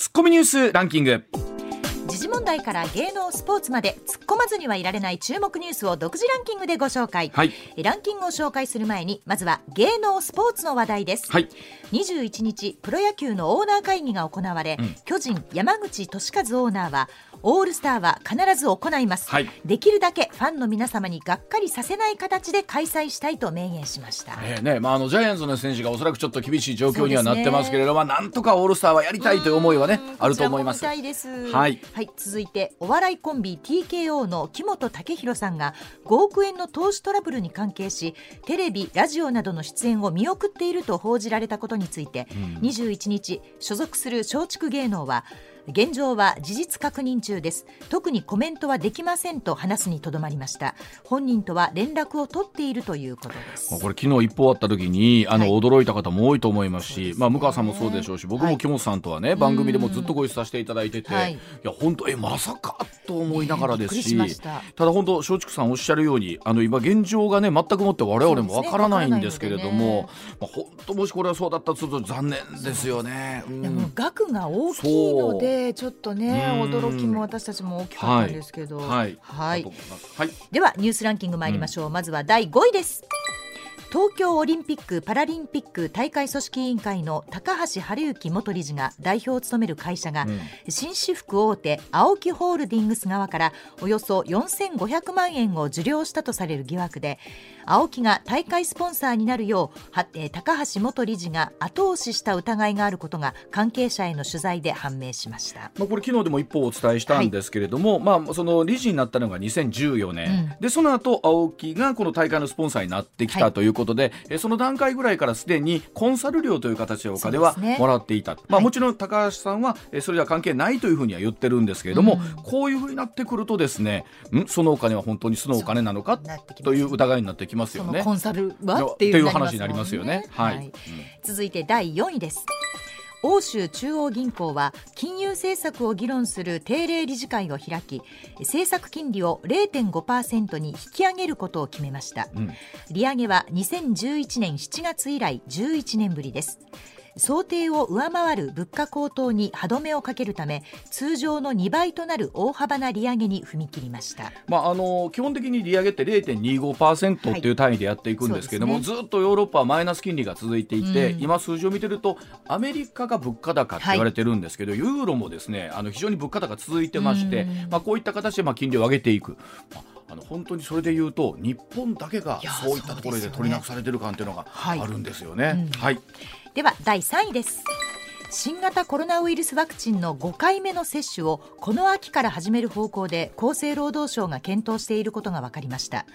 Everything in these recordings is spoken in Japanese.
ツッコミニュースランキング。時事問題から芸能スポーツまで突っ込まずにはいられない注目ニュースを独自ランキングでご紹介、はい。ランキングを紹介する前にまずは芸能スポーツの話題です、はい。21日プロ野球のオーナー会議が行われ、うん。巨人山口俊和オーナーはオールスターは必ず行います、はい。できるだけファンの皆様にがっかりさせない形で開催したいと明言しました、えーねまあ、あのジャイアンツの選手がおそらくちょっと厳しい状況にはなってますけれども、まあ、なんとかオールスターはやりたいという思いはねあると思います。はい。続いてお笑いコンビ TKO の木本武宏さんが5億円の投資トラブルに関係しテレビラジオなどの出演を見送っていると報じられたことについて、21日所属する松竹芸能は現状は事実確認中です。特にコメントはできませんと話すにとどまりました。本人とは連絡を取っているということです。まあこれ昨日一報あった時にあの、はい。驚いた方も多いと思いますしね。まあ、向川さんもそうでしょうし僕はい。も木本さんとはね、番組でもずっとご一緒させていただいてて、はい。い、や本当えまさかと思いながらですし,、しました。ただ本当松竹さんおっしゃるようにあの今現状がね全くもって我々もわからないんですけれども、まあ、本当もしこれはそうだったとすると残念ですよね。うん。でも額が大きいのでちょっとねうん。驚きも私たちも大きかったんですけど、はい、はい。はい。ではニュースランキング参りましょう、まずは第5位です。東京オリンピック・パラリンピック大会組織委員会の高橋治之元理事が代表を務める会社が、うん。紳士服大手 AOKI ホールディングス側からおよそ4500万円を受領したとされる疑惑で AOKI が大会スポンサーになるよう高橋元理事が後押しした疑いがあることが関係者への取材で判明しました。まあ、これ昨日でも一報お伝えしたんですけれども、まあ、その理事になったのが2014年、でその後青木がこの大会のスポンサーになってきはい。たということで、えその段階ぐらいからすでにコンサル料という形でお金はもらっていた、まあ、はい。もちろん高橋さんはえそれでは関係ないというふうには言ってるんですけれども、うん。こういうふうになってくるとですねん？そのお金は本当にそのお金なのか？という疑いになってきますよね。そのコ。ンサルはっていう話になりますよね。はい、うん続いて第4位です。欧州中央銀行は金融政策を議論する定例理事会を開き政策金利を0.5%に引き上げることを決めました。うん。利上げは2011年7月以来11年ぶりです想定を上回る物価高騰に歯止めをかけるため通常の2倍となる大幅な利上げに踏み切りました。まあ、あの基本的に利上げって0.25%っていう単位でやっていくんですけども、はいそうずっとヨーロッパはマイナス金利が続いていて、うん。今数字を見てるとアメリカが物価高って言われてるんですけど、ユーロもですねあの非常に物価高続いてまして、うん。まあ、こういった形でまあ金利を上げていく。まああの本当にそれで言うと日本だけがそういったところで取りなくされてる感っていうのがはい。あるんですよね。うん。はい、では第3位です。新型コロナウイルスワクチンの5回目の接種をこの秋から始める方向で厚生労働省が検討していることが分かりました。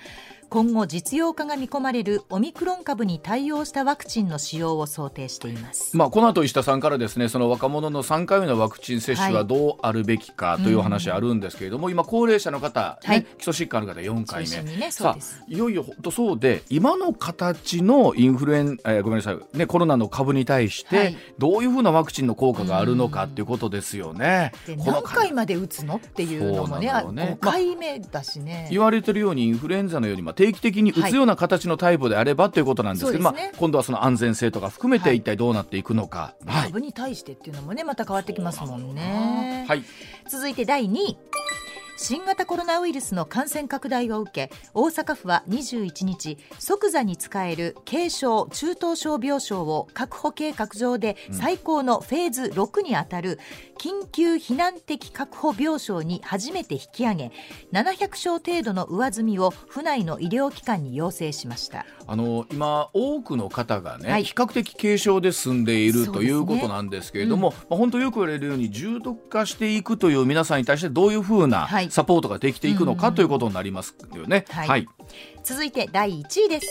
今後実用化が見込まれるオミクロン株に対応したワクチンの使用を想定しています、まあ、この後石田さんからですねその若者の3回目のワクチン接種はどうあるべきかというお話あるんですけれども、今高齢者の方、ねはい。基礎疾患ある方4回目。ねさあいよいよ本当そうで今の形のインフルエン、えーごめんなさい、ね、コロナの株に対して、はい。どういうふうなワクチンの効果があるのかっていうことですよね。でこの何回まで打つのっていうのもねね。5回目だしね、言われてるようにインフルエンザのようにまあ定期的に打つような形のタイプであればということなんですけど、そうですね。まあ、今度はその安全性とか含めはい。て一体どうなっていくのか。はい。株に対してってい。うのもねまた変わってきますもんね、はい。続い。て第2位新型コロナウイルスの感染拡大を受け大阪府は21日即座に使える軽症中等症病床を確保計画上で最高のフェーズ6にあたる緊急避難的確保病床に初めて引き上げ700床程度の上積みを府内の医療機関に要請しました。あの今多くの方がね、はい。比較的軽症で済んでいるねということなんですけれども、まあ、本当よく言われるように重篤化していくという皆さんに対してどういうふうなはいサポートができていくのかうん。ということになりますよね。はい。はい。続いて第1位です。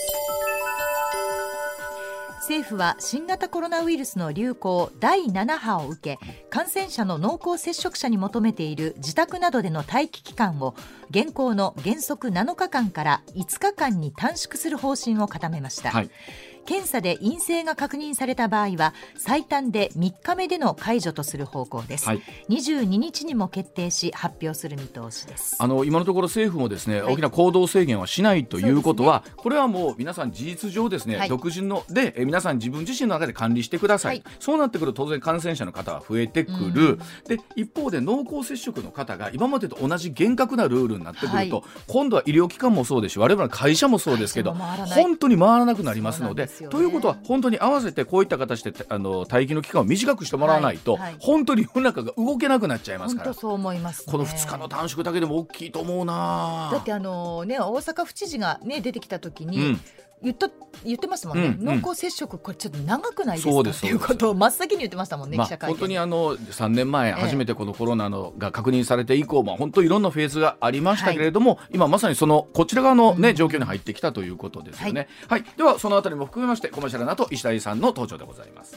政府は新型コロナウイルスの流行第7波を受け感染者の濃厚接触者に求めている自宅などでの待機期間を現行の原則7日間から5日間に短縮する方針を固めました、はい検査で陰性が確認された場合は最短で3日目での解除とする方向です、はい。22日にも決定し発表する見通しです。あの今のところ政府もですね、はい。大きな行動制限はしないということは、これはもう皆さん事実上ですね、はい。独自のでえ皆さん自分自身の中で管理してください、はい。そうなってくると当然感染者の方は増えてくる、で一方で濃厚接触の方が今までと同じ厳格なルールになってくると、はい。今度は医療機関もそうですし我々の会社もそうですけど本当に回らなくなりますのでね。ということは本当に合わせてこういった形であの待機の期間を短くしてもらわないと、はいはい。本当に世の中が動けなくなっちゃいますから。本当そう思います、ね、この2日の短縮だけでも大きいと思うなだってあのね大阪府知事がね出てきた時に、うん言った言ってますもんね、うんうん。濃厚接触これちょっと長くないですか？っていうことを真っ先に言ってましたもんね、まあ記者会見。本当にあの3年前え初めてこのコロナのが確認されて以降、まあ、本当いろんなフェーズがありましたけれども、今まさにそのこちら側の、ねうん。状況に入ってきたということですよね。はい、ではそのあたりも含めましてコマーシャルなと石田さんの登場でございます。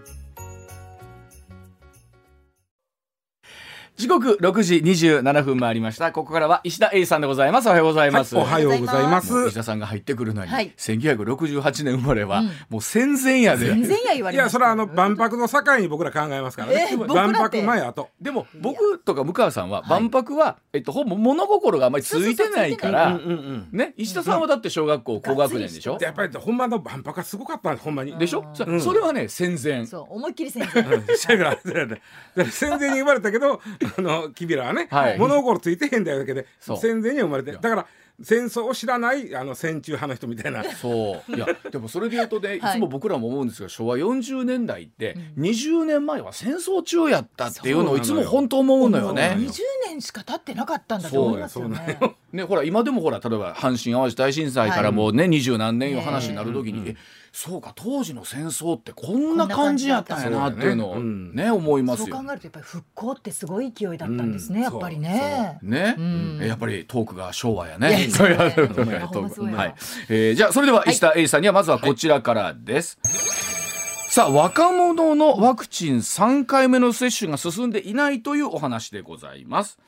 時刻6時27分回りました。ここからは石田英さんでございます。おはようございます、おはようございます。石田さんが入ってくるのに、はい。1968年生まれは、うん。もう戦前やで。全然や言わいや、れましたそれはあの万博の境に僕ら考えますからね。え僕だって。万博前後。でも僕とか向川さんは万博は、えっと、ほぼ物心があんまりついてないから。ね石田さんはだって小学校高学年でしょ？でやっぱりほんまの万博はすごかったんです、ほんまに。でしょ？そうん。それはね戦前。そう思いっきり先生うん。だからだからだから戦前に生まれたけど、あのキビラはね、はい。物心ついてへんだよだけで、戦前に生まれて、だから戦争を知らないあの戦中派の人みたいな。そう。いやでもそれで言うとね、いはい。つも僕らも思うんですが昭和40年代って20年前は戦争中やったっていうのをいつも本当思うのよね。そうなのよ。20年しか経ってなかったんだと思いますよそう。やねねほら今でもほら例えば阪神・淡路大震災からもうね二十、何年いう話になる時に、えそうか当時の戦争ってこんな感じやったんやなっていうのをね。思いますそうよ考えるとやっぱり復興ってすごい勢いだったんですね、うんやっぱりね。ね、うん。えやっぱりトークが昭和やいね。やそうやね。はい。えーじゃあそれでは石田英さんにはまずはこちらからです。さあ若者のワクチン3回目の接種が進んでいないというお話でございます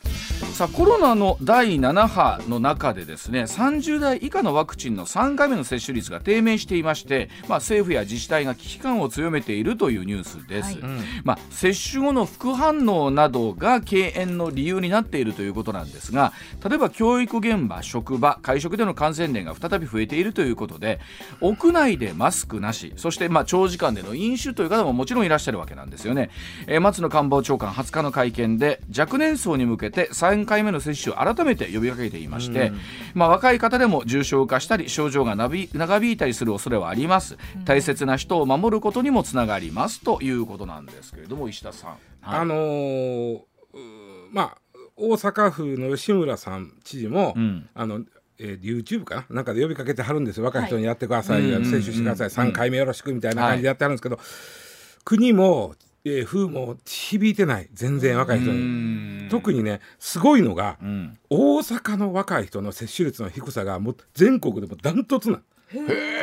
さあコロナの第7波の中でですね30代以下のワクチンの3回目の接種率が低迷していまして、まあ、政府や自治体が危機感を強めているというニュースです、はい。まあ、接種後の副反応などが敬遠の理由になっているということなんですが例えば教育現場職場会食での感染例が再び増えているということで屋内でマスクなしそしてまあ長時間での飲酒という方ももちろんいらっしゃるわけなんですよね、えー松野官房長官20日の会見で若年層に向けて3回目の接種を改めて呼びかけていまして、まあ、若い方でも重症化したり症状が長引長引いたりする恐れはあります。大切な人を守ることにもつながりますということなんですけれども石田さん、はい。あのーまあ大阪府の吉村さん知事も、うん。あのえー YouTube かな？なんかで呼びかけてはるんですよ。若い人にやってください、はい接種してください、うん3回目よろしくみたいな感じでやってはるんですけど、国も、えー府も響いてない。全然若い人に。特にねすごいのが、うん。大阪の若い人の接種率の低さがもう全国でもダントツな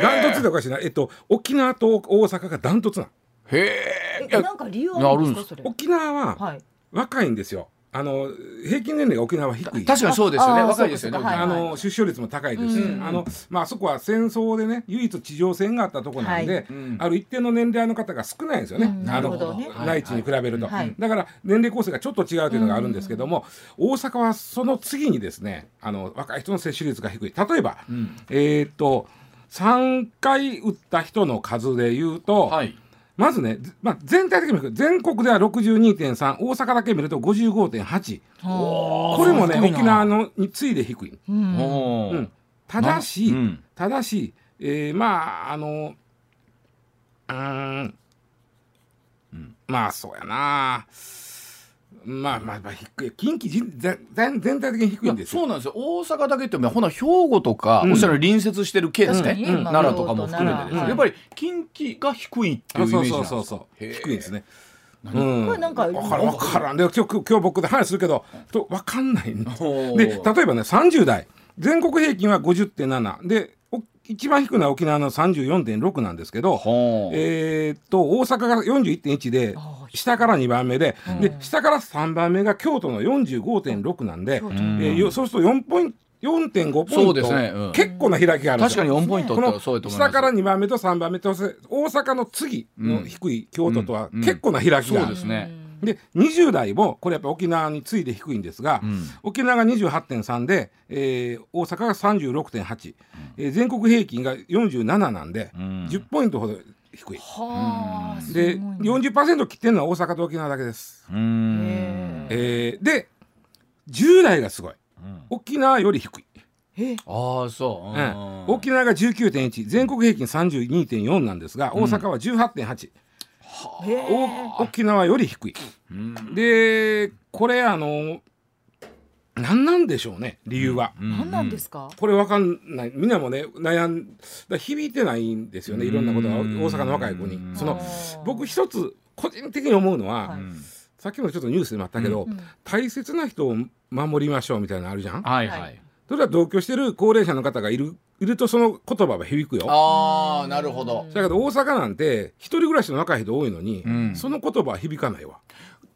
ダントツでおかしいな、えっと、沖縄と大阪がダントツなへええなんか理由あるんですかそれ？沖縄ははい。若いんですよあの平均年齢が沖縄は低い。確かにそうですよね。若いですよねあの出生率も高いです。し、うん。あのまあそこは戦争でね唯一地上戦があったところなんで、ある一定の年齢の方が少ないんですよね、うんあのなるほどね。内地に比べると、はい。だから年齢構成がちょっと違うというのがあるんですけども、大阪はその次にですねあの若い人の接種率が低い。例えば、ん。えーっと3回打った人の数でいうと、はいまずね、ずまあ、全体的に見ると全国では62.3大阪だけ見ると55.8はこれもね沖縄のに次いで低い。あうん。うん、ただし、うん。ただし、えーまああのうーん、まあそうやなまあまあまあ低い近畿人全全全体的に低いんですよ。そうなんですよ。大阪だけってほな兵庫とか、うん。おっしゃる隣接してる県ですね、確かに。ね奈良とかも含めてですね、まあやっぱり近畿が低いっていうイメージなんですそうそうそう低いですね。うん、これなんか分からん分からん。で今日今日僕で話するけどと分かんないんで例えばね30代全国平均は50.7でお一番低いのは沖縄の34.6なんですけど、えーっと大阪が41.1で下から2番目で,、で下から3番目が京都の45.6なんで、えーよそうすると4ポイント4.5ポイント。ね。うん。結構な開きがあるんですよ。確かに4ポイント下から2番目と3番目とせ大阪の次の低い京都とは結構な開きがそうあるですねで20代もこれやっぱ沖縄に次いで低いんですが、沖縄が28.3で、えー大阪が36.8、えー全国平均が47なんで、10ポイントほど低い。はあで40%切ってるのは大阪と沖縄だけです。うん。えーで10代がすごい、沖縄より低い。ああそう、うん。沖縄が19.1全国平均32.4なんですが大阪は18.8、お沖縄より低い、でこれあの何なんでしょうね理由は、何なんですか？これわかんない。みんなもね悩んだ響いてないんですよねいろんなことが。大阪の若い子に。その僕一つ個人的に思うのは、はい。さっきもちょっとニュースでもあったけど、大切な人を守りましょうみたいなのあるじゃん、はいはい、はいそれは同居してる高齢者の方がいるいるとその言葉は響くよ。ああなるほど。だけど大阪なんて一人暮らしの若い人多いのに、ん。その言葉は響かないわ。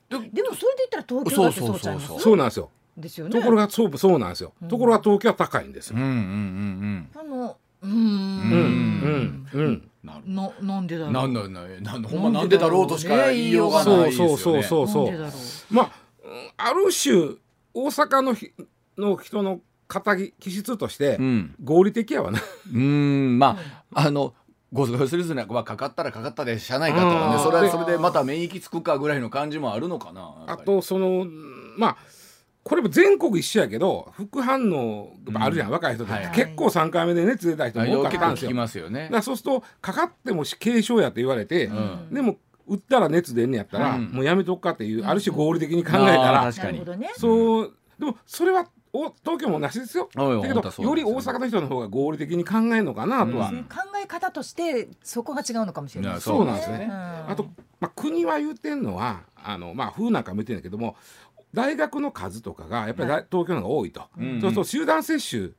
でもそれで言ったら東京だってそうちゃいますそうそう。なんですよ。ですよね。ところがそうそうなんですよ、ところが東京は高いんですよ。うんうんうんあのうーうん。んうん。うん。なる。ななんでだろう。なんだなんなんほんまなんでだろうとしか言いようがないですよね。そうそうそうそう。なんでだろう。まあうんある種大阪のひの人の肩気質としてうん。合理的やわな、うんまああのゴスゴスリスナはかかったらかかったでしゃないかと、うん。ね、それはそれでまた免疫つくかぐらいの感じもあるのかなあとそのまあこれも全国一緒やけど副反応あるじゃん、若い人って、はい結構3回目で熱出た人も多かったんですよ。ますよね。だからそうするとかかっても軽症やと言われて、ん。でも打ったら熱出んねやったら、うん。もうやめとくかっていう、ある種合理的に考えたあーら確かに。そうでもそれはお東京もなしですよ。だけどより大阪の人の方が合理的に考えるのかなとは、考え方としてそこが違うのかもしれない。そう。なんですね。うん。あと、まあ、国は言うてんのはあの、まあ、風なんかも言ってんだけども大学の数とかがやっぱり大東京の方が多いと、ん。そうすると集団接種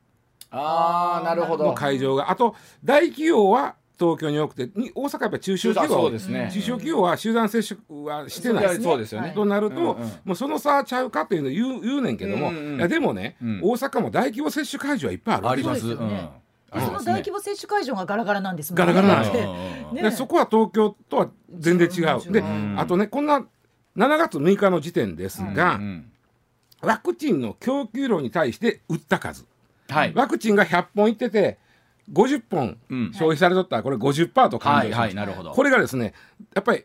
ああなるほのど会場があと大企業は東京に多くてに大阪はやっぱり中小企業が多いそうですね。中小企業は集団接種はしてない。ですねそうですよね。となると、うんうんもうその差ちゃうかっていうのを言う言うねんけども、うんうんいやでもね、うん。大阪も大規模接種会場はいっぱいあるあります。その大規模接種会場がガラガラなんですもんね。ガラガラなんでそこは東京とは全然違う。であとねこんな7月6日の時点ですが、うんワクチンの供給量に対して打った数。はい。ワクチンが100本いってて50本うん。消費されとった。らこれ50%と考はいえてはいなるほど。これがですねやっぱり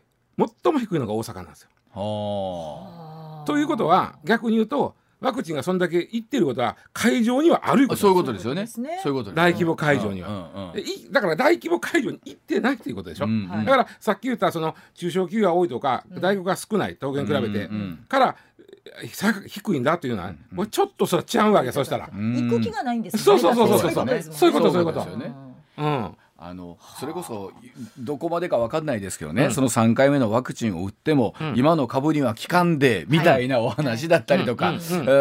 最も低いのが大阪なんですよ。はということは逆に言うとワクチンがそんだけいってることは会場にはあるいうことあそういうこことですよね。そういうこと大規模会場には。うんうんうん。でいだから大規模会場に行ってないっていうことでしょ。うだからさっき言ったその中小企業が多いとか大学が少ない東京に比べて、うんうん。から低いんだっていうのは、もうちょっとそれ違うわけそしたら。行く気がないんですそうそうそうそうそういうことですもんそういうことそういうことですよねうんあのそれこそどこまでか分かんないですけどね、その3回目のワクチンを打っても、今の株には効かんでみたいなお話だったりとか、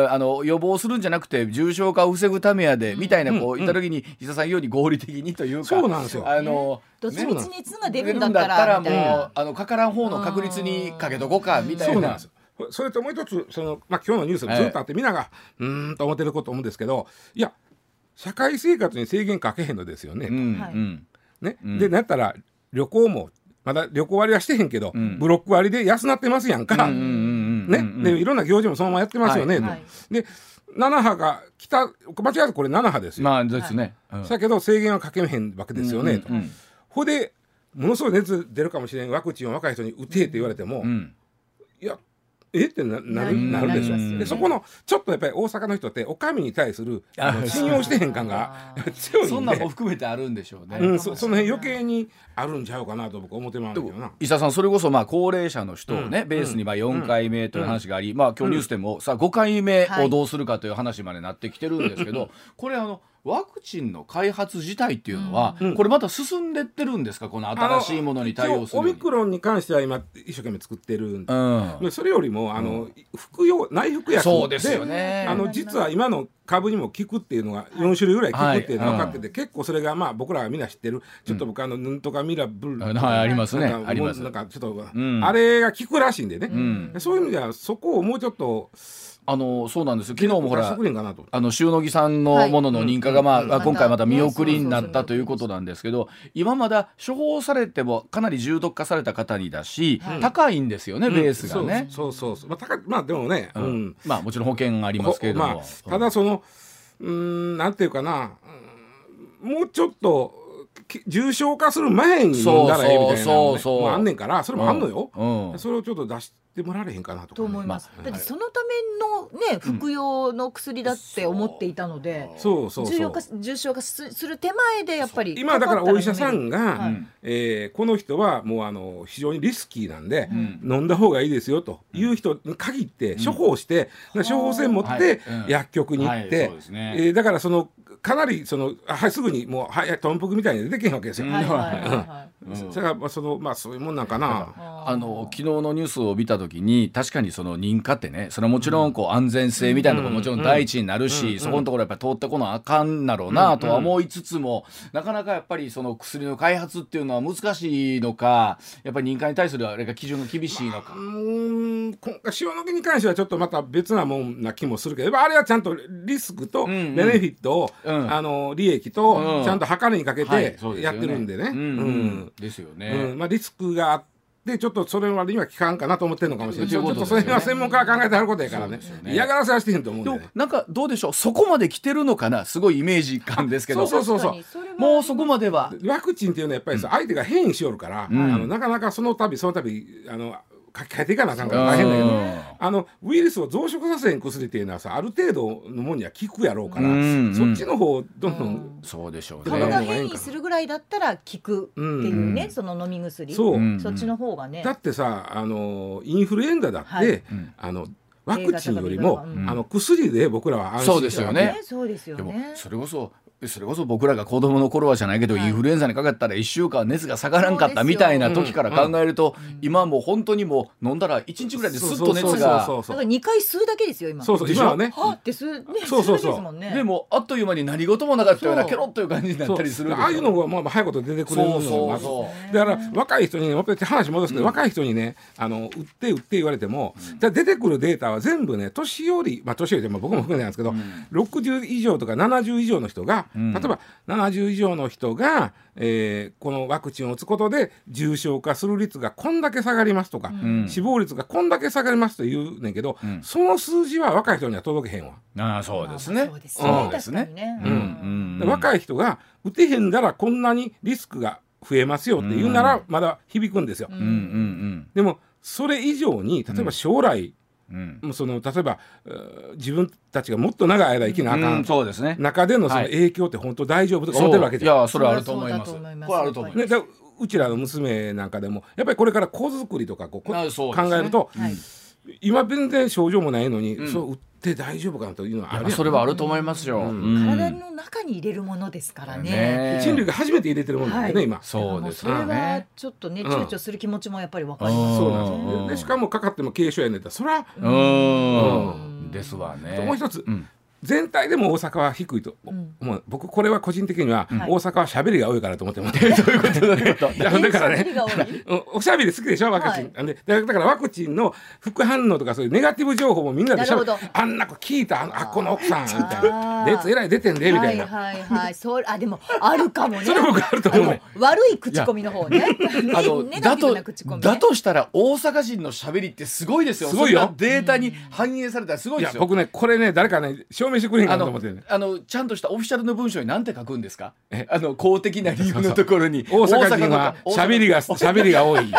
あの予防するんじゃなくて重症化を防ぐためやで、みたいなこう言った時に石田さん言うように合理的にというかそうなんですよあのどっちみち熱が出るんだったらもうあのかからん方の確率にかけとこうかみたいな。そうなんですよそれともう一つその、まあ、今日のニュースもずっとあって、みんながうーんと思ってること思うんですけどいや社会生活に制限かけへんのですよね。うんはい。うん。でなったら旅行もまだ旅行割はしてへんけど、ん。ブロック割で安なってますやんか。うんうんうんうんね、でいろんな行事もそのままやってますよね、とはい。はいで7波が来た間違えずこれ7波ですよ、まあですね。うん。だけど制限はかけへんわけですよね、と。ほでものすごい熱出るかもしれんワクチンを若い人に打てって言われても、うん。いやえ？ってななるななるでしょ。ねでそこのちょっとやっぱり大阪の人ってお上に対する信用してへん感が強いんで。そんなんも含めてあるんでしょうね。うん、そその辺余計にあるんちゃうかなと僕思ってますけど。な。石田さんそれこそまあ高齢者の人をね、ベースにまあ4回目という話があり、まあ今日ニュースでもさ5回目をどうするかという話までなってきてるんですけど、これあのワクチンの開発自体っていうのは、うん。これまた進んでってるんですか？この新しいものに対応するオミクロンに関しては今一生懸命作ってるんで。うん。でそれよりもあの、服用内服薬。そうですよね。あの実は今の株にも効くっていうのが4種類ぐらい効くっていうのが分かってて、結構それがまあ僕らがみんな知ってるちょっと僕あのなん。とかミラブル、はいありますね。なんかあります。なんかちょっと、ん。あれが効くらしいんでね、ん。そういう意味ではそこをもうちょっとあのそうなんですよ。昨日もほら。あの塩野義さんのものの認可が、まあうん。今回また見送りになっまたたということなんですけど今まだ処方されてもかなり重篤化された方にだし、はい。高いんですよねベースがね。そうそうそうまあ高いまあでもね、ううん。んまあもちろん保険がありますけれども、まあ、ただそのうーんなんていうかなうんもうちょっとき重症化する前に飲んだらええみたいなのそうそうそうねもあんねんからそれもあんのよ、うん。うん。それをちょっと出してもらえへんかなとかね、と思います、まあだってそのためのね服用の薬だって思っていたので、そう。そうそう重要化重症化すする手前でやっぱり今だからお医者さんが、はい。えーこの人はもうあの非常にリスキーなんで、ん。飲んだ方がいいですよという人に限って処方して、で処方箋持って薬局に行って、はえーだからそのかなりそのあはいすぐにもうはい豚腹みたいに出てけんわけですよ。はいはいはいそれがまあそのまあそういうもんなんかな。あの昨日のニュースを見た時に確かにその認可ってねそれはもちろんこう安全性みたいなのがもちろん第一になるし、そこのところやっぱり通ってこなあかんなろうなとは思いつつも、なかなかやっぱりその薬の開発っていうのは難しいのかやっぱり認可に対するあれが基準が厳しいのか。う。ーん。今回塩野義に関してはちょっとまた別なもんな気もするけどあれはちゃんとリスクとん。うん。ベネフィットを、うん。あの利益とうん。ちゃんと測りにかけはいてやってるんでね。うん。うんですよね。うん。まあ、リスクがあってちょっとそれ割には効かんかなと思ってるのかもしれないうことですよね。っとそれは専門家が考えてはることやからね。ね。嫌がらせはしてへんと思うん。で。なんかどうでしょう？そこまで来てるのかな？すごいイメージ感ですけど。そうそうそうそれはもうそこまでは。ワクチンっていうのはやっぱりさ、相手が変異しよるから、ん。あのなかなかその度その度あの書き換えていかなあかんから大変だけど、うんあのウイルスを増殖させへん薬っていうのはさある程度のもんには効くやろうから、うんそっちの方をどんどん、そうでしょう株ね。が変異するぐらいだったら効くっていうね、うん。その飲み薬。そう、うん。そっちの方がね、だってさあのインフルエンザだって、はい。うん。あのワクチンよりも、うん。あの薬で僕らは安心そうですよね。そうですよでもねそれこそそれこそ僕らが子供の頃はじゃないけど、はい。インフルエンザにかかったら1週間熱が下がらんかったみたいな時から考えると、今はもう本当にもう飲んだら1日ぐらいですっと熱が。そうそうだから2回吸うだけですよ今。そうそう今はね。は？あって吸うねそうそうそう。吸だけですもんね。でもあっという間に何事もなかったようなそう。ケロッという感じになそうったりするああいうのがまあまあ早いこと出てくれるのがそうまず。そうそうだから若い人に話戻すけど、若い人にねあの売って売って言われても、じゃあ出てくるデータは全部ね年寄りまあ年寄りでまあ僕も含めてなんですけど、60以上とか70以上の人が、ん。例えば70以上の人が、えーこのワクチンを打つことで重症化する率がこんだけ下がりますとか、ん。死亡率がこんだけ下がりますと言うねんけど、ん。その数字は若い人には届けへんわ。ああそうですね。そうですそね。若い人が打てへんだらこんなにリスクが増えますよって言うならまだ響くんですよ。うんうん。でもそれ以上に例えば将来、もうその例えば自分たちがもっと長い間生きなあかうんんそうですね。中でのそのはい。影響って本当大丈夫とか思ってるわけいじゃん。やそれはあると思います。これあると思います。ね、だうちらの娘なんかでもやっぱりこれから子作りとかこう考えると、はい今全然症状もないのに、ん。そう打って大丈夫かなというのはあるそれはあると思いますよ、うん。うん。体の中に入れるものですからね。ね人類が初めて入れてるものなんでね、はい。今。そうですそれはねちょっとねん躊躇する気持ちもやっぱりわかりますそうなんうんですよ。でしかもかかっても軽症やねんったらそれはうん。ですわね。もう一つ。うん全体でも大阪は低いとん。思う、僕これは個人的にははい。大阪は喋りが多いからと思ってます、どういうことどういうこといやだからね。え喋りが多い？うんおしゃべり好きでしょワクチン、でだからワクチンの副反応とかそういうネガティブ情報もみんなでしゃべあんな子聞いたあのあこの奥さんみたいあなー。熱えらい出てんでみたいな、はいはいはい。そうあでもあるかもね。それ僕あると思う。ねあの悪い口コミの方ね。あのだとだとしたら大阪人の喋りってすごいですよ。すごいよ。データに反映されたらすごいですよ。僕ねこれね誰かね証明してくれへんかあのなと思ってるね。あのちゃんとしたオフィシャルの文章に何て書くんですか？え？あの公的な理由のところに。大阪人は喋りが喋りが多い。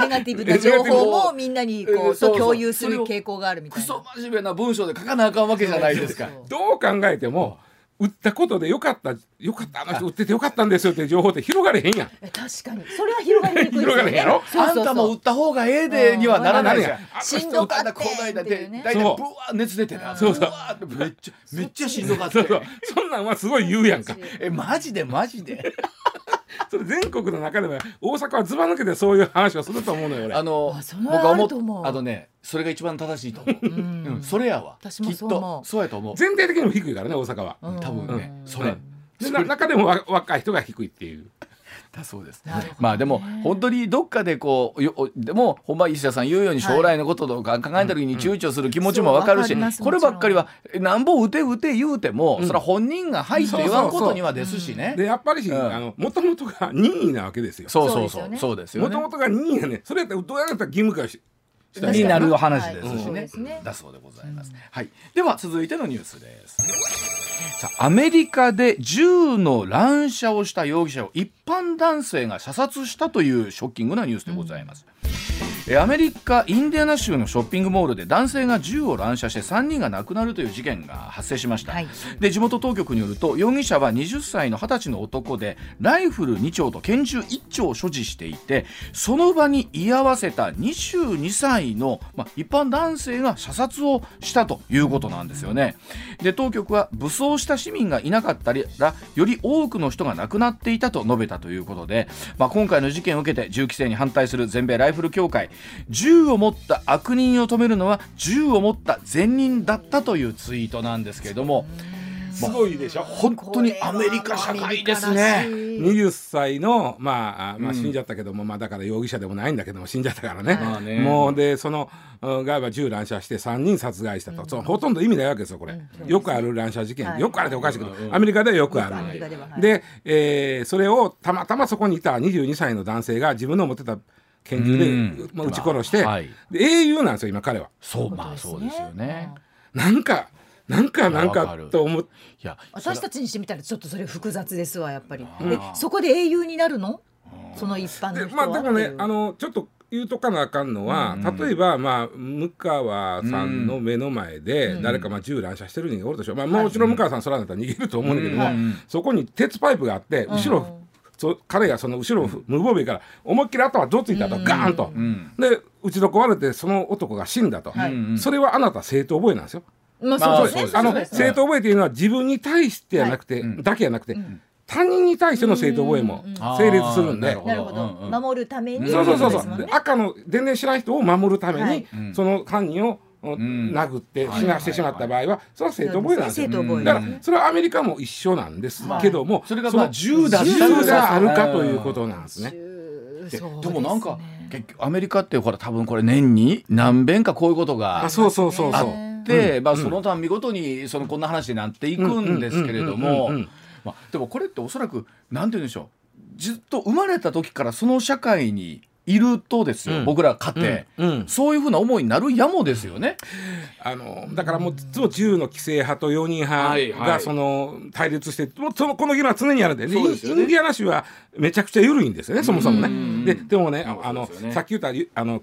ネガティブな情報もみんなにこうと共有する傾向があるみたクいな。ソ真面目な文章で書かなあかんわけじゃないですか。そうそう。どう考えても打ったことでよかったよかったあの人打っててよかったんですよって情報って広がれへんやん。え確かに。それは広がりにくいですよね。広がれへんやろ？そうそうそう。あんたも打った方がええでにはならないじゃん。しんどかったこの間でっていうね。そう大体ブワー熱出てなそうそう。ブワーってめっちゃめっちゃしんどかった。そうそう。そんなんはすごい言うやんか。えマジでマジで それ全国の中でも大阪はずば抜けてそういう話をすると思うのよ俺。あの僕は思う。あのねそれが一番正しいと思う。ううんんそれやわ。私もきっそう。思うとそうやと思う。全体的にも低いからね大阪は、うん多分ねうん。それ。でな中でもわ若い人が低いっていうだそうです。ね。まあでも本当にどっかでこうでもほんま石田さん言うように将来のこととか考えた時に躊躇する気持ちもわかるし、そうわかりますこればっかりはえなんぼ打て打て言うても、うん。それは本人が「はい」と言わんことにはですしね。でやっぱりもともとが任意なわけですよ。そうそうそう。そうですよね。そうですよね。もと。もとが任意やねそれやったらどうやったら義務化しになる話ですはいしねね。だそうでございます。はい。では続いてのニュースです。さあアメリカで銃の乱射をした容疑者を一般男性が射殺したというショッキングなニュースでございます。えアメリカ・インディアナ州のショッピングモールで男性が銃を乱射して3人が亡くなるという事件が発生しました、はい。で地元当局によると容疑者は20歳の20歳の男でライフル2丁と拳銃1丁を所持していてその場に居合わせた22歳の、まあ、一般男性が射殺をしたということなんですよね。で当局は武装した市民がいなかったらより多くの人が亡くなっていたと述べたということで、まあ、今回の事件を受けて銃規制に反対する全米ライフル協会銃を持った悪人を止めるのは銃を持った善人だったというツイートなんですけれどもすごいでしょ？本当にアメリカ社会ですね。20歳のまああまあうん。死んじゃったけども、まあだから容疑者でもないんだけども死んじゃったからね,、まあね。もうでそのうんが銃乱射して3人殺害したと、そのほとんど意味ないわけですよこれ、よくある乱射事件、はい。よくあるっておかしいけど、うん。アメリカではよくある、ははいで、えーそれをたまたまそこにいた22歳の男性が自分の持ってた拳銃で、うん。まあ撃ち殺して、はい。で英雄なんですよ今彼は。そうまあそうですよね。なんかなんかなんかと思っいや私たちにしてみたらちょっとそれ複雑ですわやっぱり。うん。えそこで英雄になるの？その一般での人はまあでもねあのちょっと言うとかなあかんのは、うん。例えばまあ向川さんの目の前でうん。誰かまあ銃乱射してる人がおるでしょ、まあ、もちろん向川さんそらだったら逃げると思うんだけども、うん。そこに鉄パイプがあって後ろ、うん。そ彼がその後ろを無防備から思いっきり頭どついたと、うん。ガーンと、うん。で打ちどこわれてその男が死んだと、それはあなた正当覚えなんですよ。まあまあそうですね。あの正当覚えっていうのは自分に対してやなくて、はい。だけじゃなくて、ん。他人に対しての正当覚えも成立するんで。なるほど。守るためにそうそうそうそう、赤の全然知らん人を守るために、その犯人を、ん殴ってはい。死なしてしまった場合は、それは正当覚えなんですよ。だからそれはアメリカも一緒なんですけども、それがまあの銃があるかということなんですね。でもなんか結局アメリカってほら多分これ年に何遍かこういうことがあそうそうそうそう。あって、まあ、そのたんびごとにそのこんな話になっていくんですけれどもまあでもこれっておそらくなんて言うんでしょう。ずっと生まれた時からその社会にいるとですよ、うん。僕ら家庭、うん。うん。そういうふうな思いになるやもですよね。あのだからもういつも銃の規制派と容認はいはい。派がその対立して、もうそのこの議論は常にあるんでね。インディアナ州はめちゃくちゃ緩いんですよねそもそもうん。ね。ででもねああのねさっき言ったあの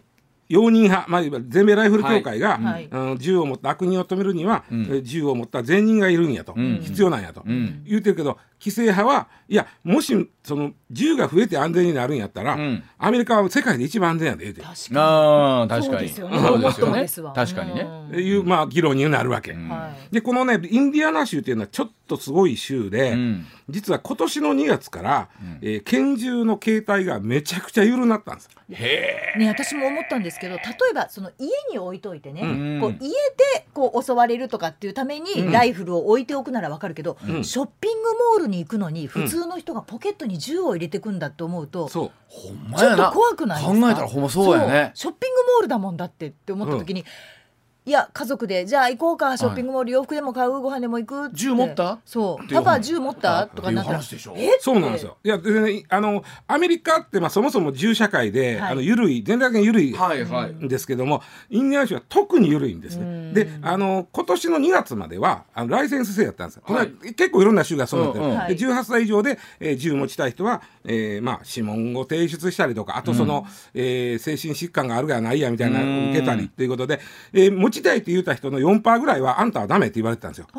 容認派、まあ、全米ライフル協会が、はい。うん銃を持った悪人を止めるには、ん。え銃を持った善人がいるんやと、ん。必要なんやと、ん。言ってるけど規制派はいやもしその銃が増えて安全になるんやったら、ん。アメリカは世界で一番安全やで。確かああ確かに。そうですよね。確かにね。いう、まあ、議論になるわけ。ん。はい。でこのねインディアナ州っていうのはちょっとすごい州で、うん。実は今年の2月から、えー拳銃の形態がめちゃくちゃ緩なったんです。へえ。ね、私も思ったんですけど例えばその家に置いといてね、うん。こう家でこう襲われるとかっていうためにライフルを置いておくならわかるけど、ん。ショッピングモールに行くのに普通の人がポケットに銃を入れてくんだって思うと、そうほんまちょっとやな。怖くないですか？考えたらほんまそうやね。ショッピングモールだもんだってって思った時に、いや家族で。じゃあ行こうか。ショッピングモール洋服でも買うご飯でも行くって。銃持った？そう。パパ銃持った？とかなったえ？そうなんですよ。いやあのアメリカってまあそもそも銃社会で、はい。あの緩い全体的に緩いはいはい。んですけども、インディアナ州は特に緩いんですうん。ね。で、あの今年の2月まではあのライセンス制やったんですよ。これ結構いろんな州がそうなってる。うんうん。はいで18歳以上で、えー銃持ちたい人は、えーまあ指紋を提出したりとか、あとその、えー精神疾患があるやないやみたいなうん受けたりということで、えー持ちちたいって言った人の4%ぐらいはあんたはダメって言われてたんですよ。で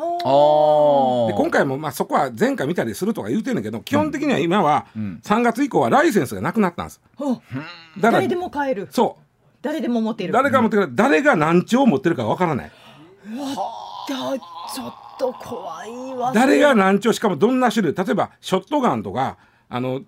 今回もまあそこは前回見たりするとか言うてんだけど基本的には今は3月以降はライセンスがなくなったんです。ほう。だから誰でも買える。そう。誰でも持っている。誰が持ってる誰が何兆持ってるかわからない。だちょっと怖いわ。誰が何兆しかもどんな種類例えばショットガンとかあの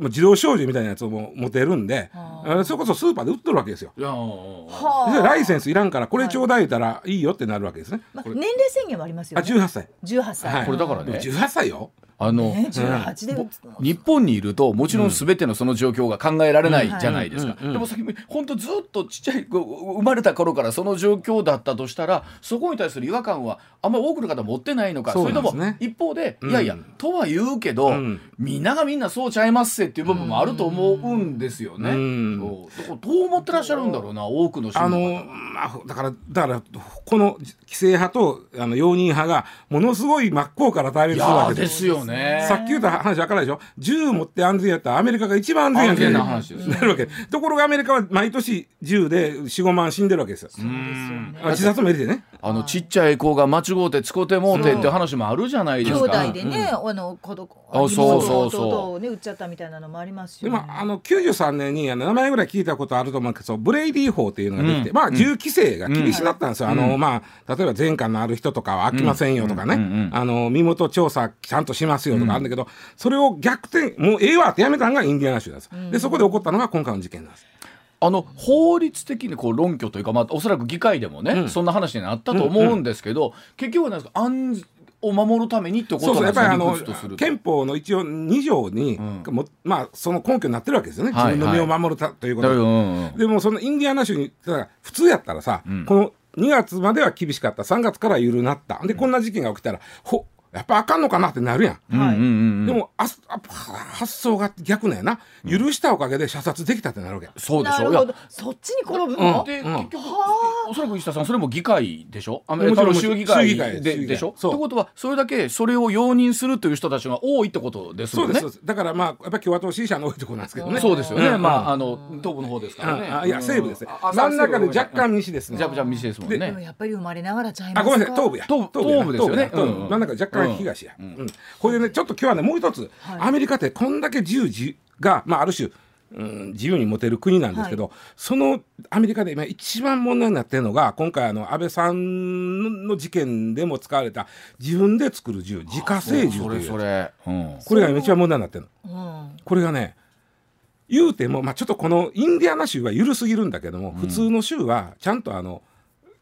もう自動小銃みたいなやつも持てるんであそれこそスーパーで売ってるわけですよ。はあでライセンスいらんからこれちょうだい言ったらいいよってなるわけですね。まあ、年齢制限はありますよあね18歳。18歳、はいこれだからねでも18歳よ。あの、ね18で打つの。日本にいるともちろん全てのその状況が考えられないじゃないですか、うんうんでも先本当ずっとちっちゃいこう生まれた頃からその状況だったとしたらそこに対する違和感はあんまり多くの方持ってないのか。それとも一方で、うん。いやいやとは言うけど、うん。みんながみんなそうちゃいますせっていう部分もあると思うんですよね。どう思ってらっしゃるんだろうな多くの人あのまあ、だからだからこの規制派とあの容認派がものすごい真っ向から対い立するわけです。すよね。さっき言った話分からないでしょ？銃持って安全やったらアメリカが一番安全や安全な話ですなるわけ。ところがアメリカは毎年銃で45万死んでるわけですよ。あ自殺も入れてねあのちっちゃい子が間違うて使うてもうてって話もあるじゃないで兄すか。弟でね、あの子供あそうそうそう。ね売っちゃったみたいなのもありますでよ、ね、もあの93年にあの名前ぐらい聞いたことあると思うけどブレイディ法っていうのができて、うん。まあ銃規制が厳しくなったんですよ、うん。あのまあ例えば前科のある人とかは飽きませんよとかね、うん。うん。うん。あの身元調査ちゃんとしますよとかあるんだけど、それを逆転もうええわってやめたのがインディアナ州なんです、でそこで起こったのが今回の事件なんですあの法律的にこう論拠というか、まあ、おそらく議会でもね、そんな話になったと思うんですけど、結局はなんですか安を守るためにってことなんですか理屈とすると。憲法の一応2条に、もまあその根拠になってるわけですよね、はい自分の身を守るたということで、うんうんでもそのインディアナ州に普通やったらさ、この2月までは厳しかった。3月から緩なった。でこんな事件が起きたらほやっぱあかんのかなってなるやん。でもあすあ発想が逆なんやな、許したおかげで射殺できたってなるわけ。そうでしょ。いやなるほど。そっちに転ぶの、で、うん。結局おそらく石田さんそれも議会でしょ？アメもちろんリカの州議会ででしょ？そう。ってことはそれだけそれを容認するという人たちが多いってことですそうです、もんねそうです。だからまあやっぱり共和党支持者の多いところなんですけどね。そうですよね、うん。まああの東部の方ですからね、いや西部です真ん中で若干西西ですね。じゃあじゃあ西ですもんでねもやっぱり生まれながらちゃいますかあごめんなさい。東部や。東部ですよね。真ん中若干東や、うん。これでねちょっと今日はねもう一つ、アメリカってこんだけ自由自が、まあ、ある種、うん、自由に持てる国なんですけど、そのアメリカで今一番問題になってるのが今回あの安倍さんの事件でも使われた自分で作る銃自家製銃そというれそれ、うん、これが今一番問題になってるの。うん。これがね言うても、まあ、ちょっとこのインディアナ州は緩すぎるんだけども、普通の州はちゃんとあの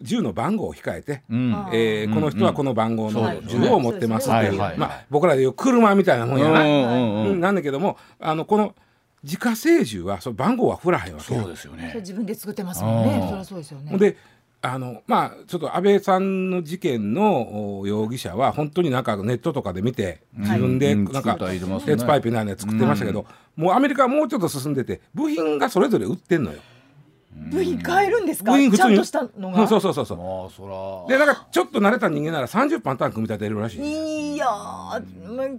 銃の番号を控えて、うん。あえーこの人はこの番号の銃を持ってますっていう、はいはいまあ、僕らでいう車みたいなもんやな、うんうんうんうん。なんだけどもあのこの自家製銃はその番号は振らへんわけよそうですよね。自分で作ってますもんね。そりゃそうですよね。であのまあちょっと安倍さんの事件のお容疑者は本当になんかネットとかで見て自分でうん。なんか作ったりしてますね。鉄パイプなの作ってましたけど、もうアメリカはもうちょっと進んでて部品がそれぞれ売ってんのよ。部品変えるんですか？部品普通に。ちゃんとしたのうが。ん そうそうそうそう。ああそら。でなんかちょっと慣れた人間なら30パンタン組み立てるらしい。いや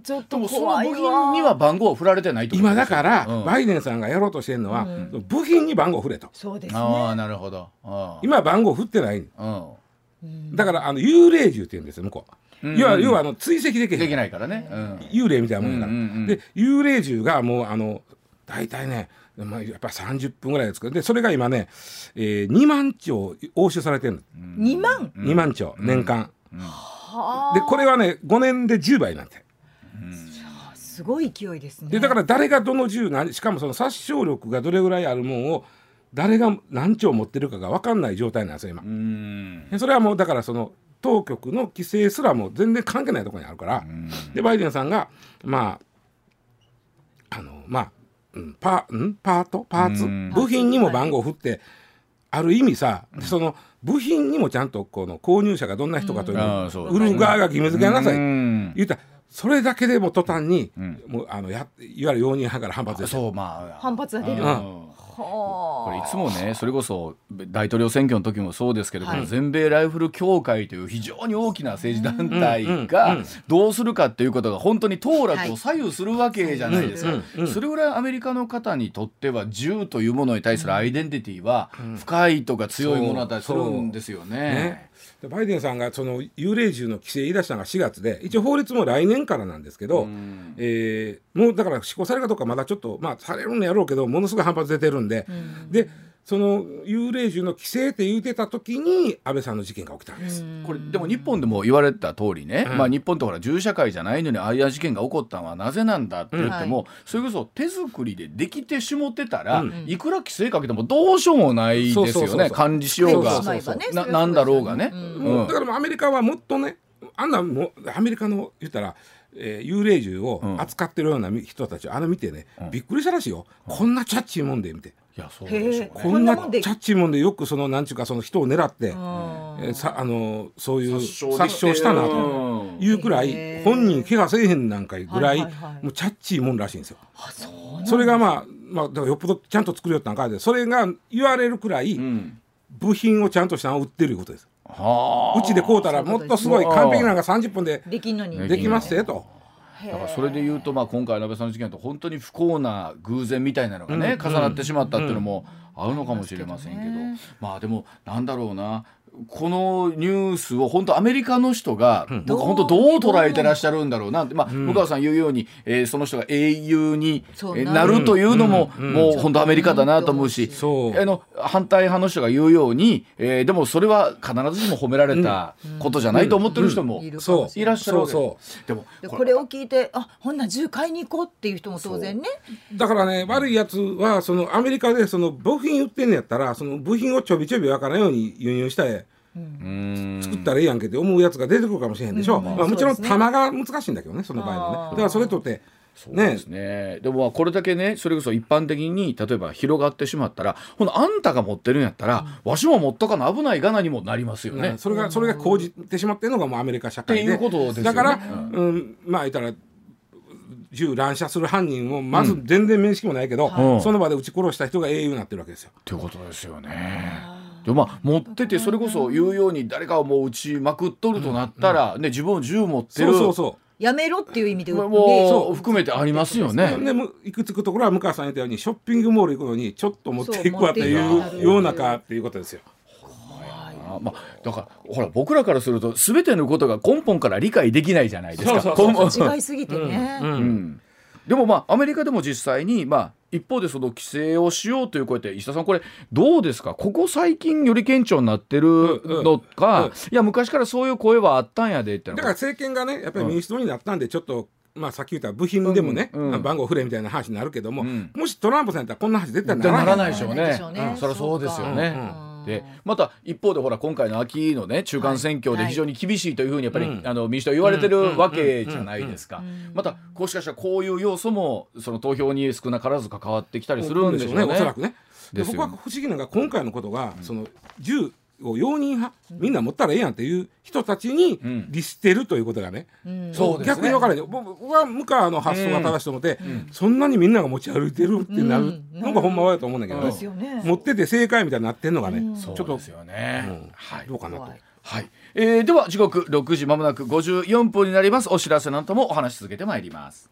ちょっとでもその怖い部わ品には番号を振られてないと今だから、うん。バイデンさんがやろうとしてるのは、部品に番号振れと。そうですああねなるほど。あ今は番号振ってないあうん。だからあの幽霊銃って言うんですよ向こう、うん。要は要はあの追跡できへんできないからね、うん、幽霊みたいなもんやから、うんうんうん。で幽霊銃がもうあの大体ね、まあ、やっぱ30分ぐらいですけどでそれが今ね、えー、2万丁押収されてるの、2万2万丁年間、はでこれはね5年で10倍になって。あすごい勢いですね。でだから誰がどの銃何しかもその殺傷力がどれぐらいあるもんを誰が何丁持ってるかが分かんない状態なんですよ今、うん。でそれはもうだからその当局の規制すらも全然関係ないところにあるから、でバイデンさんがまああのまあ、うん、パん？パート？パーツ、うん。部品にも番号を振って、ある意味さ、その部品にもちゃんとこの購入者がどんな人かというあのを売る側が義務付けなさい、うん。言ったらそれだけでも途端に、ん。もうあのやいわゆる容認派から反発そうまあ。反発が出る。うん。はこれいつもねそれこそ大統領選挙の時もそうですけど、はい。全米ライフル協会という非常に大きな政治団体うんがうんどうするかっていうことが本当に当落を左右するわけじゃないですか、それぐらいアメリカの方にとっては銃というものに対するアイデンティティは深いとか強いものだったりするんですよね。バイデンさんがその幽霊銃の規制言い出したのが4月で一応法律も来年からなんですけど、えーもうだから施行されるかどうかまだちょっとまあされるんやろうけどものすごい反発出てるんで、でその幽霊銃の規制って言うてた時に安倍さんの事件が起きたんです。これでも日本でも言われた通りね、うん。まあ、日本ってほら銃社会じゃないのにああいう事件が起こったのはなぜなんだって言っても、うん。それこそ手作りでできてしもってたら、うん。いくら規制かけてもどうしようもないですよそうそうそうそう。ね管理しようが。そうそうそう。ななんだろうがね。うんうん。だからもうアメリカはもっとねあんなもうアメリカの言ったら、えー幽霊銃を扱ってるような人たちあの見てね、びっくりしたらしいよ、こんなチャッチーもんで見て。いやそうでしょうね。こんなチャッチーもんでよくそのなんちゅうかその人を狙って、うん。えーさあのそういう殺傷したなとうん。いうくらい本人怪我せえへんなんかいぐらいはいはいはい。もうチャッチーもんらしいんですよ。あそそれがまあまあだからよっぽどちゃんと作るよったんかでそれが言われるくらいうん。部品をちゃんとしたのを売ってるいうことです。はあ。うちで買うたらもっとすごい完璧なのが30分でできんのにね。できますよと。だからそれで言うと、まあ、今回の安倍さんの事件と本当に。不幸な偶然みたいなのがね、重なってしまったっていうのもあるのかもしれませんけど、まあでもなんだろうなこのニュースを本当アメリカの人が、僕は本当どう捉えてらっしゃるんだろうなって、まあ向川さん言うように、えーその人が英雄になる。というのも、もう本当アメリカだなと思うし、そう。あの反対派の人が言うように、えーでもそれは必ずしも褒められたことじゃないと思ってる人もいらっしゃるわけ。そうでもでこれを聞いてあほんなら銃買いに行こうっていう人も当然ね。だからね悪いやつはそのアメリカでその部品売ってんのやったらその部品をちょびちょびわからんように輸入したらうん作ったらええやんけって思うやつが出てくるかもしれへんでしょ、うん。まあ、もちろんそうですね。弾が難しいんだけどねその場合はね。だからそれとってそうでねすね。でもまあこれだけねそれこそ一般的に例えば広がってしまったらほなあんたが持ってるんやったら、わしも持っとかな危ないがなにもなりますよね。ねそれがそれが講じてしまってるのがもうアメリカ社会で。っていうことですよね。だから、うん。うんまあ言ったら銃乱射する犯人もまず全然面識もないけど、はいその場で撃ち殺した人が英雄になってるわけですよ。っていうことですよね。でもまあ持っててそれこそ言うように誰かをもう撃ちまくっとるとなったら、ね自分を銃持ってる。そうそうそやめろっていう意味でまもう含めてありますよう。ね。でむ行くつくところは向川さん言ったようにショッピングモール行くのにちょっと持っていくわっていそう持っていくう世の中っていうことですよ。あまあ、だからほら僕らからすると全てのことが根本から理解できないじゃないですか。そうそうそう根本。違いすぎてね、うん。でもまあアメリカでも実際にまあ一方でその規制をしようという声って石田さんこれどうですか？ここ最近より顕著になってるのか、うんうんいや昔からそういう声はあったんやでってのだから政権がねやっぱり民主党になったんでちょっと、まあさっき言った部品でもね、うんうん。番号振れみたいな話になるけども、うん。もしトランプさんやったらこんな話絶対ななららない。ないでしょうね。ならないでしょうね。うん。そりゃそうですよね。うん。でまた一方でほら今回の秋のね中間選挙で非常に厳しいというふうにやっぱり、うん。あの民主党は言われてるわけじゃないですか。うん。またこうしかしたらこういう要素もその投票に少なからず関わってきたりするんでしょうね。おそらくね。で僕は不思議なのが今回のことが、その銃を容認派みんな持ったらええやんっていう人たちにん。律してるということがね、うん。逆に分からない僕は向川の発想が正しいと思って、そんなにみんなが持ち歩いてるってなるのがほんまはやと思うんだけど、ね。持ってて正解みたいになってんのがね、そうちょっとですよね。うん。はい。どうかなと。はい、えーでは時刻6時まもなく54分になります。お知らせなんともお話し続けてまいります。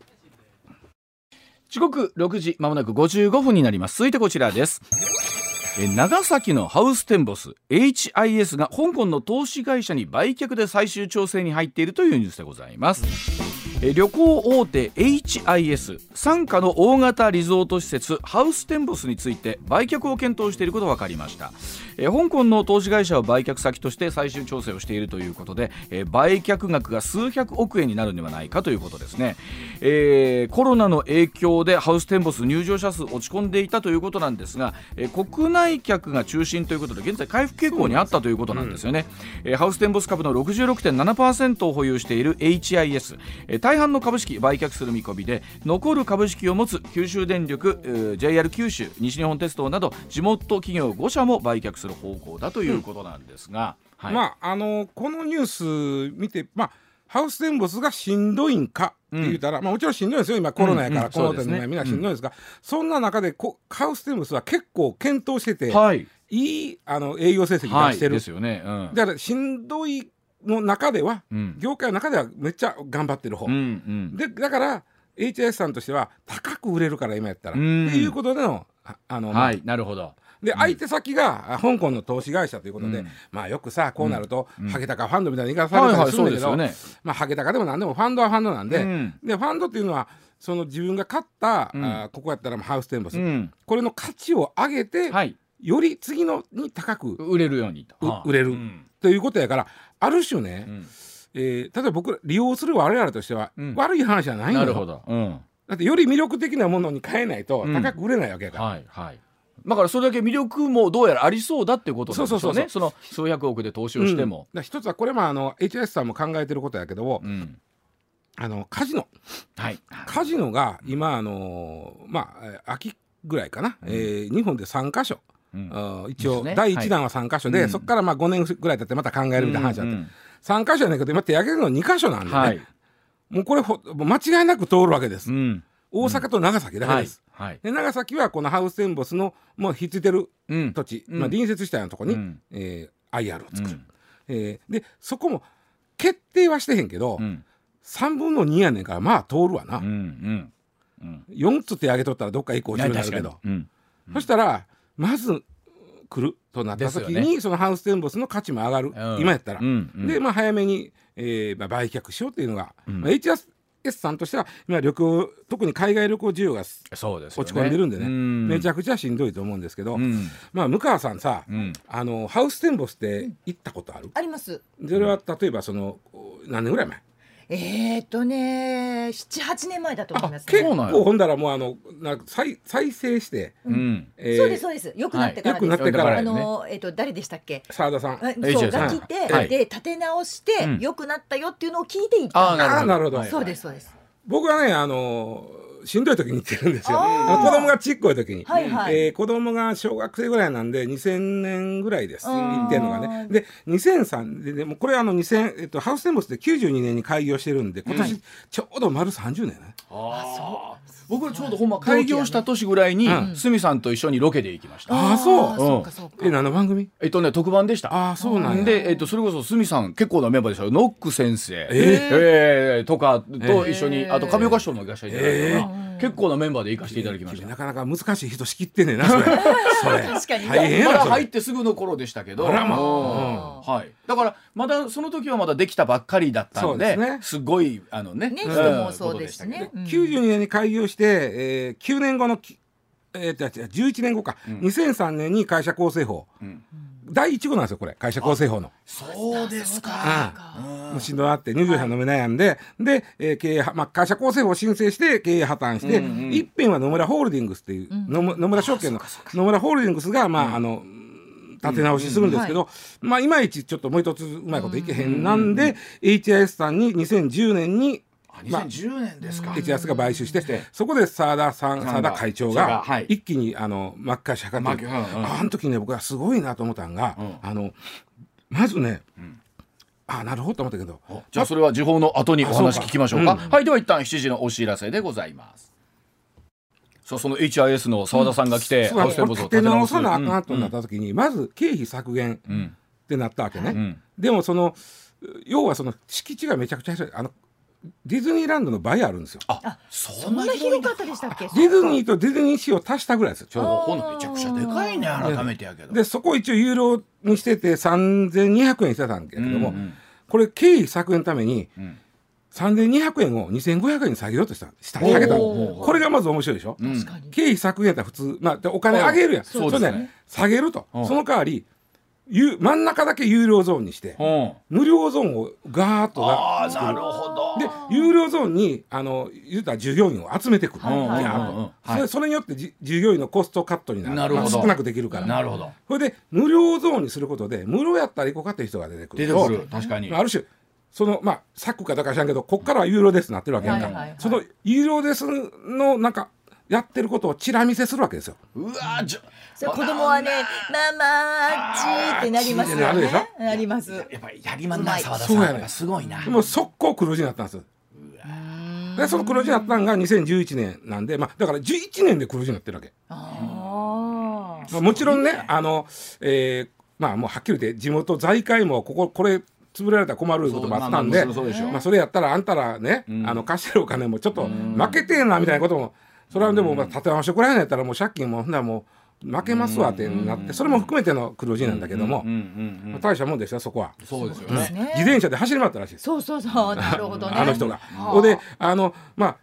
時刻6時まもなく55分になります。続いてこちらです。えー長崎のハウステンボス HIS が香港の投資会社に売却で最終調整に入っているというニュースでございます。旅行大手 HIS 傘下の大型リゾート施設ハウステンボスについて売却を検討していることが分かりました、えー香港の投資会社を売却先として最終調整をしているということで、えー売却額が数百億円になるのではないかということですね、えーコロナの影響でハウステンボス入場者数落ち込んでいたということなんですが、えー国内客が中心ということで現在回復傾向にあったということなんですよね、えーハウステンボス株の66.7%を保有している HIS、えー大半の株式売却する見込みで残る株式を持つ九州電力、えー JR 九州西日本鉄道など地元企業5社も売却する方向だということなんですが、はい。まああのこのニュース見てまあハウステンボスがしんどいんかって言ったら、まあ、もちろんしんどいですよ。今コロナやから、うんこのそうですね。点でみん。なしんどいですが、そんな中でこハウステンボスは結構検討してて、はい。い、いあの営業成績はい出してる、ですよね。うん。だからしんどいの中では、うん。業界の中ではめっちゃ頑張ってる方、うんうん。でだから HIS さんとしては高く売れるから今やったら、うん。っていうことでのああの、まあはい。なるほどで相手先があ香港の投資会社ということで、うん。まあよくさこうなると、うん。ハゲタカファンドみたいな言い方されたりするんだけど、まあハゲタカでも何でもファンドはファンドなんで、うん。でファンドっていうのはその自分が買った、うん。あここやったらハウステンボス、うん。これの価値を上げて、はい。より次のに高く売れるようにと。うはあ。売れる。うん。ということやからある種ね、うん。えー例えば僕ら利用する我々としては、うん。悪い話じゃないのよ。なるほど。うん。だってより魅力的なものに変えないとうん。高く売れないわけやから、はいはいだからそれだけ魅力もどうやらありそうだっていうことなんでしょうそうそうそうの数百億で投資をしても。うん。一つはこれもあの HS さんも考えてることやけど、うん。あのカジノ。はい。カジノが今あのまあえー秋ぐらいかな、えー日本で3カ所、うん。一応、第1弾は3カ所で、うん。そこからまあ5年ぐらい経ってまた考えるみたいな話だって、うん3カ所やねんけど今手挙げるの2カ所なんでね、はい。もうこれほもう間違いなく通るわけです、うん大阪と長崎だけはいです、はいで長崎はこのハウステンボスのもうひっついてるうん。土地、うん。まあ、隣接したようなところに、うん。えー IR を作る、うん。えーでそこも決定はしてへんけど、うん。3分の2やねんからまあ通るわな、うんうんうん。4つ手挙げとったらどっか1個落ちるなるけど、うん。そしたらまず来るとなった時に、そのハウステンボスの価値も上がる、うん。今やったら、で、まあ、早めに、えーまあ、売却しようっていうのが、うん。まあ、HS さんとしては今旅行特に海外旅行需要がそうですよね。落ち込んでるんでね。うん。めちゃくちゃしんどいと思うんですけど、うん。まあ向川さんさ、うん。あのハウステンボスって行ったことある、あります。それは例えばその何年ぐらい前？えー、っとね七八年前だと思います結ねそうなんや構ほんだらもうあのなんか再再生して、うん。えーそうですそうです。よくなってからはい。良くなってからあのえーっと誰でしたっけ？澤田さん。そうが来て、はい。で立て直して、うん。良くなったよっていうのを聞いていった。ああんですああなるほど、はいそうですそうです。僕はねあのしんどい時に行ってるんですよ。あ子供がちっこい時に、はいはい、えー子供が小学生ぐらいなんで2000年ぐらいです。行ってるのがね。で2003ででもこれあの2000、えっと、ハウステンボスで92年に開業してるんで今年ちょうど丸30年ね、ああ僕ちょうどほんま開業した年ぐらいにうん。鷲見さんと一緒にロケで行きました。あーそう。え何の番組？えっとね特番でした。ああそうなんや。で、えっと、それこそ鷲見さん結構なメンバーでしたよ。ノック先生、ええーとかと一緒に、えー。あと上岡師匠も行かせていただいた結構なメンバーで行かせていただきました。なかなか難しい人仕切ってんねんなそれ。それ。確かに大変入ってすぐの頃でしたけど。あらまあ。うん。はい、だからまだその時はまだできたばっかりだったんですね。すごいあのね。ねうん人もそうですしね。こと、うん92年に開業して、えー、9年後のき、えー、違う違う11年後か、うん。2003年に会社構成法、うん。第1号なんですよこれ。会社構成法の。そうですか。かうん。もうしんどいあって入場者飲め悩んで、で、えー経営は、まあ、会社構成法を申請して経営破綻して、うんうん一辺は野村ホールディングスっていう、うん。野村野村証券の野村ホールディングスが、まああの立て直しするんですけど、まあい。まいちちょっともう一つうまいこといけへん。なんで、HIS さんに2010年に2010年ですか、HIS が買収して、そこで澤田さん澤田会長が一気にあの巻き返し図って、うんうん。あの時ね僕はすごいなと思ったんが、うん。あのまずね、ん。あなるほどと思ったけどじゃあそれは時報の後にお話聞きましょうか。うはいでは一旦7時のお知らせでございます。さあその HIS の澤田さんが来て、そうハウステンボスを立て直さなあうんかんとなった時に、まず経費削減うん。ってなったわけね、うん。でもその要はその敷地がめちゃくちゃ広い。あのディズニーランドの倍あるんですよ。あそそんな広かったでしたっけディズニーとディズニーシーを足したぐらいですよちょうど。ほなめちゃくちゃでかいね改めてやけど。でそこを一応有料にしてて3200円してたんだけども、うんうん。これ経費削減のためにうん。3200円を2500円に下げようとしたした下げたこれがまず面白いでしょ、経費削減やったら普通、まあ、でお金上げるやん、そうですね。れ下げると、うん。その代わりゆ真ん中だけ有料ゾーンにして、うん。無料ゾーンをガーッとあなるほど。で有料ゾーンにあの言うたら従業員を集めてくる、はい。それそれによってじ従業員のコストカットになる。なるほど。まあ少なくできるから。なるほど。それで無料ゾーンにすることで無料やったら行こうかっていう人が出てくると出てくる。確かに。まあある種そのまあ策かだか知らんけどこっからは有料ですなってるわけやんか、はいはいはい。その有料ですのなんかやってることをチラ見せするわけですよ。うわーじゃ子供はね「ママち」ってなりますよね。なります。やっぱりやりまんなうまい澤田さんやっそうやねぱすごいな。もう速攻黒字になったんです。よ。でその黒字になったのが2011年なんで、まあ、だから11年で黒字になってるわけ。あまあ、もちろんね、あの、えーまあもうはっきり言って地元財界もこここれ潰られたら困ることもあったんで、そうまあまあそうでしょうまあそれやったらあんたらね、あの貸してるお金もちょっと負けてえなみたいなことも、それはでもまあ立て直してくれへんやったらもう借金もほんならもう負けますわってなって、それも含めての黒字なんだけども、大したもんですよそこは。そうですよね。自転車で走り回ったらしいです。そうそうそう。なるほどね。あの人が。あほんであのまあ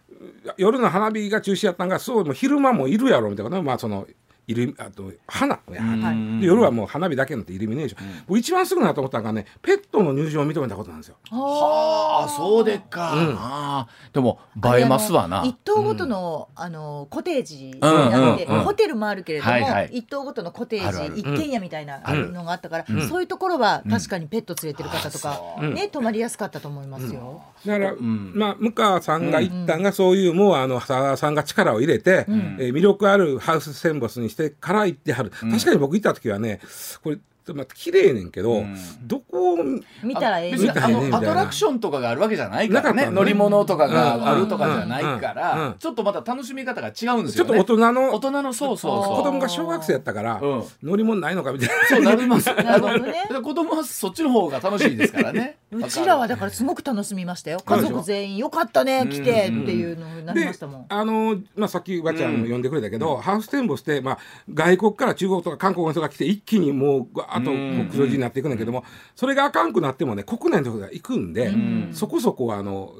夜の花火が中止やったんがそう昼間もいるやろみたいなまあそのイルあと花。やはい。で夜はもう花火だけになってイルミネーション、僕一番すぐなと思ったのがねペットの入場を認めたことなんですよ。はあ。そうでっか、あー。でも映えますわな。一棟ごとの、あのコテージにうんなって、うんうん。ホテルもあるけれども、はいはい。一棟ごとのコテあるある。ージ一軒家みたいなのがあったから、そういうところは確かにペット連れてる方とか、ね泊まりやすかったと思いますよ。だから、まあ向川さんが言ったんが、そういうもうあの佐田さんが力を入れて、えー魅力あるハウスセンボスにしてから行ってはる、確かに僕行った時はねこれまあ綺麗ねんけど、どこを見たらええ。みたいな。トラクションとかがあるわけじゃないからねね乗り物とかがあるとかじゃないかうん。うん。らうん。ちょっとまた楽しみ方が違うんですちょっよねと大人の大人のそうそうそう。子供が小学生やったから、うん。乗り物ないのかみたいな。そうなります。なるほどね。子供はそっちの方が楽しいですからね。うちらはだからすごく楽しみましたよ。家族全員よかったね来てっていうのになりまでしたもん。あのまあ、さっきわちゃんも呼んでくれたけど、ハウステンボスって、まあ、外国から中国とか韓国の人が来て一気にもうあとうん。黒字になっていくんだけども、それがあかんくなってもね国内の人が行くんで、そこそこあの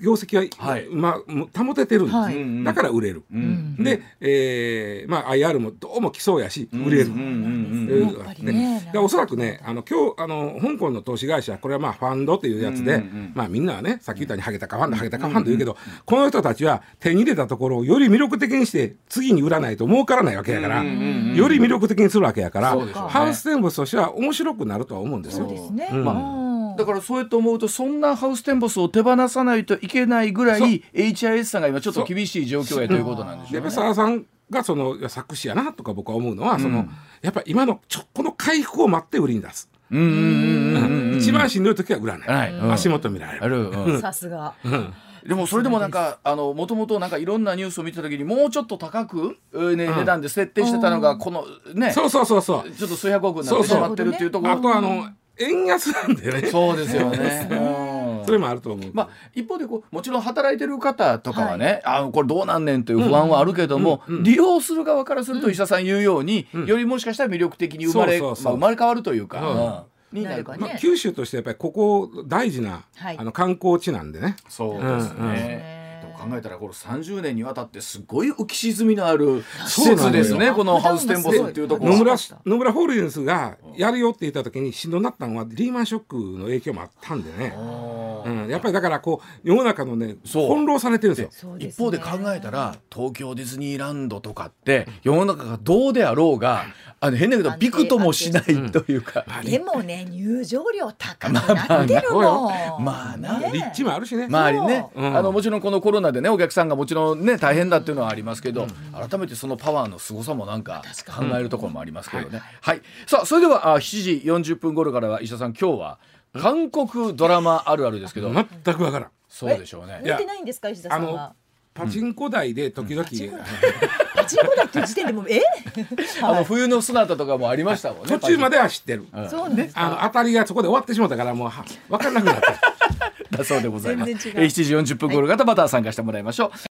業績は、はい。まあ、保ててるんです、はい。うんだから売れる。うん。で、えーまあ、IR もどうも来そうやし売れる。ででおそらくねあの今日あの香港の投資会社これはまあファンドっていうやつで、うんうんまあ、みんなはねさっき言ったようにハゲタカファンドハゲタカファンド言うけど、この人たちは手に入れたところをより魅力的にして次に売らないと儲からないわけやから、うんうんうんより魅力的にするわけやから、ね。ハウステンボスとしては面白くなるとは思うんですよ。そうですね。うん。うんだからそうやって思うとそんなハウステンボスを手放さないといけないぐらい HIS さんが今ちょっと厳しい状況やということなんでしょうね。がそのいや作詞やなとか僕は思うのは、そのやっぱり今のちょこの回復を待って売りに出す、うん。うんうんうんうん一番しんどい時は売らない、はい。うん。足元見られる。ある、うん。さすが。でもそれでもなんかあのもともとなんかいろんなニュースを見てた時にもうちょっと高く、えーね値段で設定してたのがこのね。ちそうそうそうそう。ょっと数百億になってしまってるっていうところ。あとあの円安なんでね。そうですよね。うん。それもあると思う。まあ、一方でこうもちろん働いてる方とかはね、あこれどうなんねんという不安はあるけども、利用する側からすると医者さん言うように、よりもしかしたら魅力的に生まれ生まれ変わるというか、まあ、九州としてやっぱりここ大事な、はい。あの観光地なんでね。そうですうんうん。ね。考えたらこの30年にわたってすごい浮き沈みのある施設ですねこのハウステンボスっていうところ野村野村ホールディングスがやるよって言った時にしんどになったのはリーマンショックの影響もあったんでね、うん、やっぱりだからこう世の中のねそう。翻弄されてるんですよ。一方で考えたら東京ディズニーランドとかって世の中がどうであろうがあの変だけどびくともしないというか、でもね入場料高くなってるもん。まあな。ね立地もあるしね。周りね、う。んあのもちろんこのコロナでねお客さんがもちろんね大変だっていうのはありますけど、改めてそのパワーの凄さもなんか考えるところもありますけどね、はい、さあそれではあ7時40分頃からは石田さん今日は韓国ドラマあるあるですけど、全くわからん。そうでしょうね。見てないんですか石田さんは？パチンコ台で時々、パチンコだっていう時点でもうえ？あの冬の砂とかもありましたもんね途中までは知ってる。そうなんです。あの当たりがそこで終わってしまったからもうは分からなくなった。だそうでございます。全然違うえー7時40分頃方また参加してもらいましょう。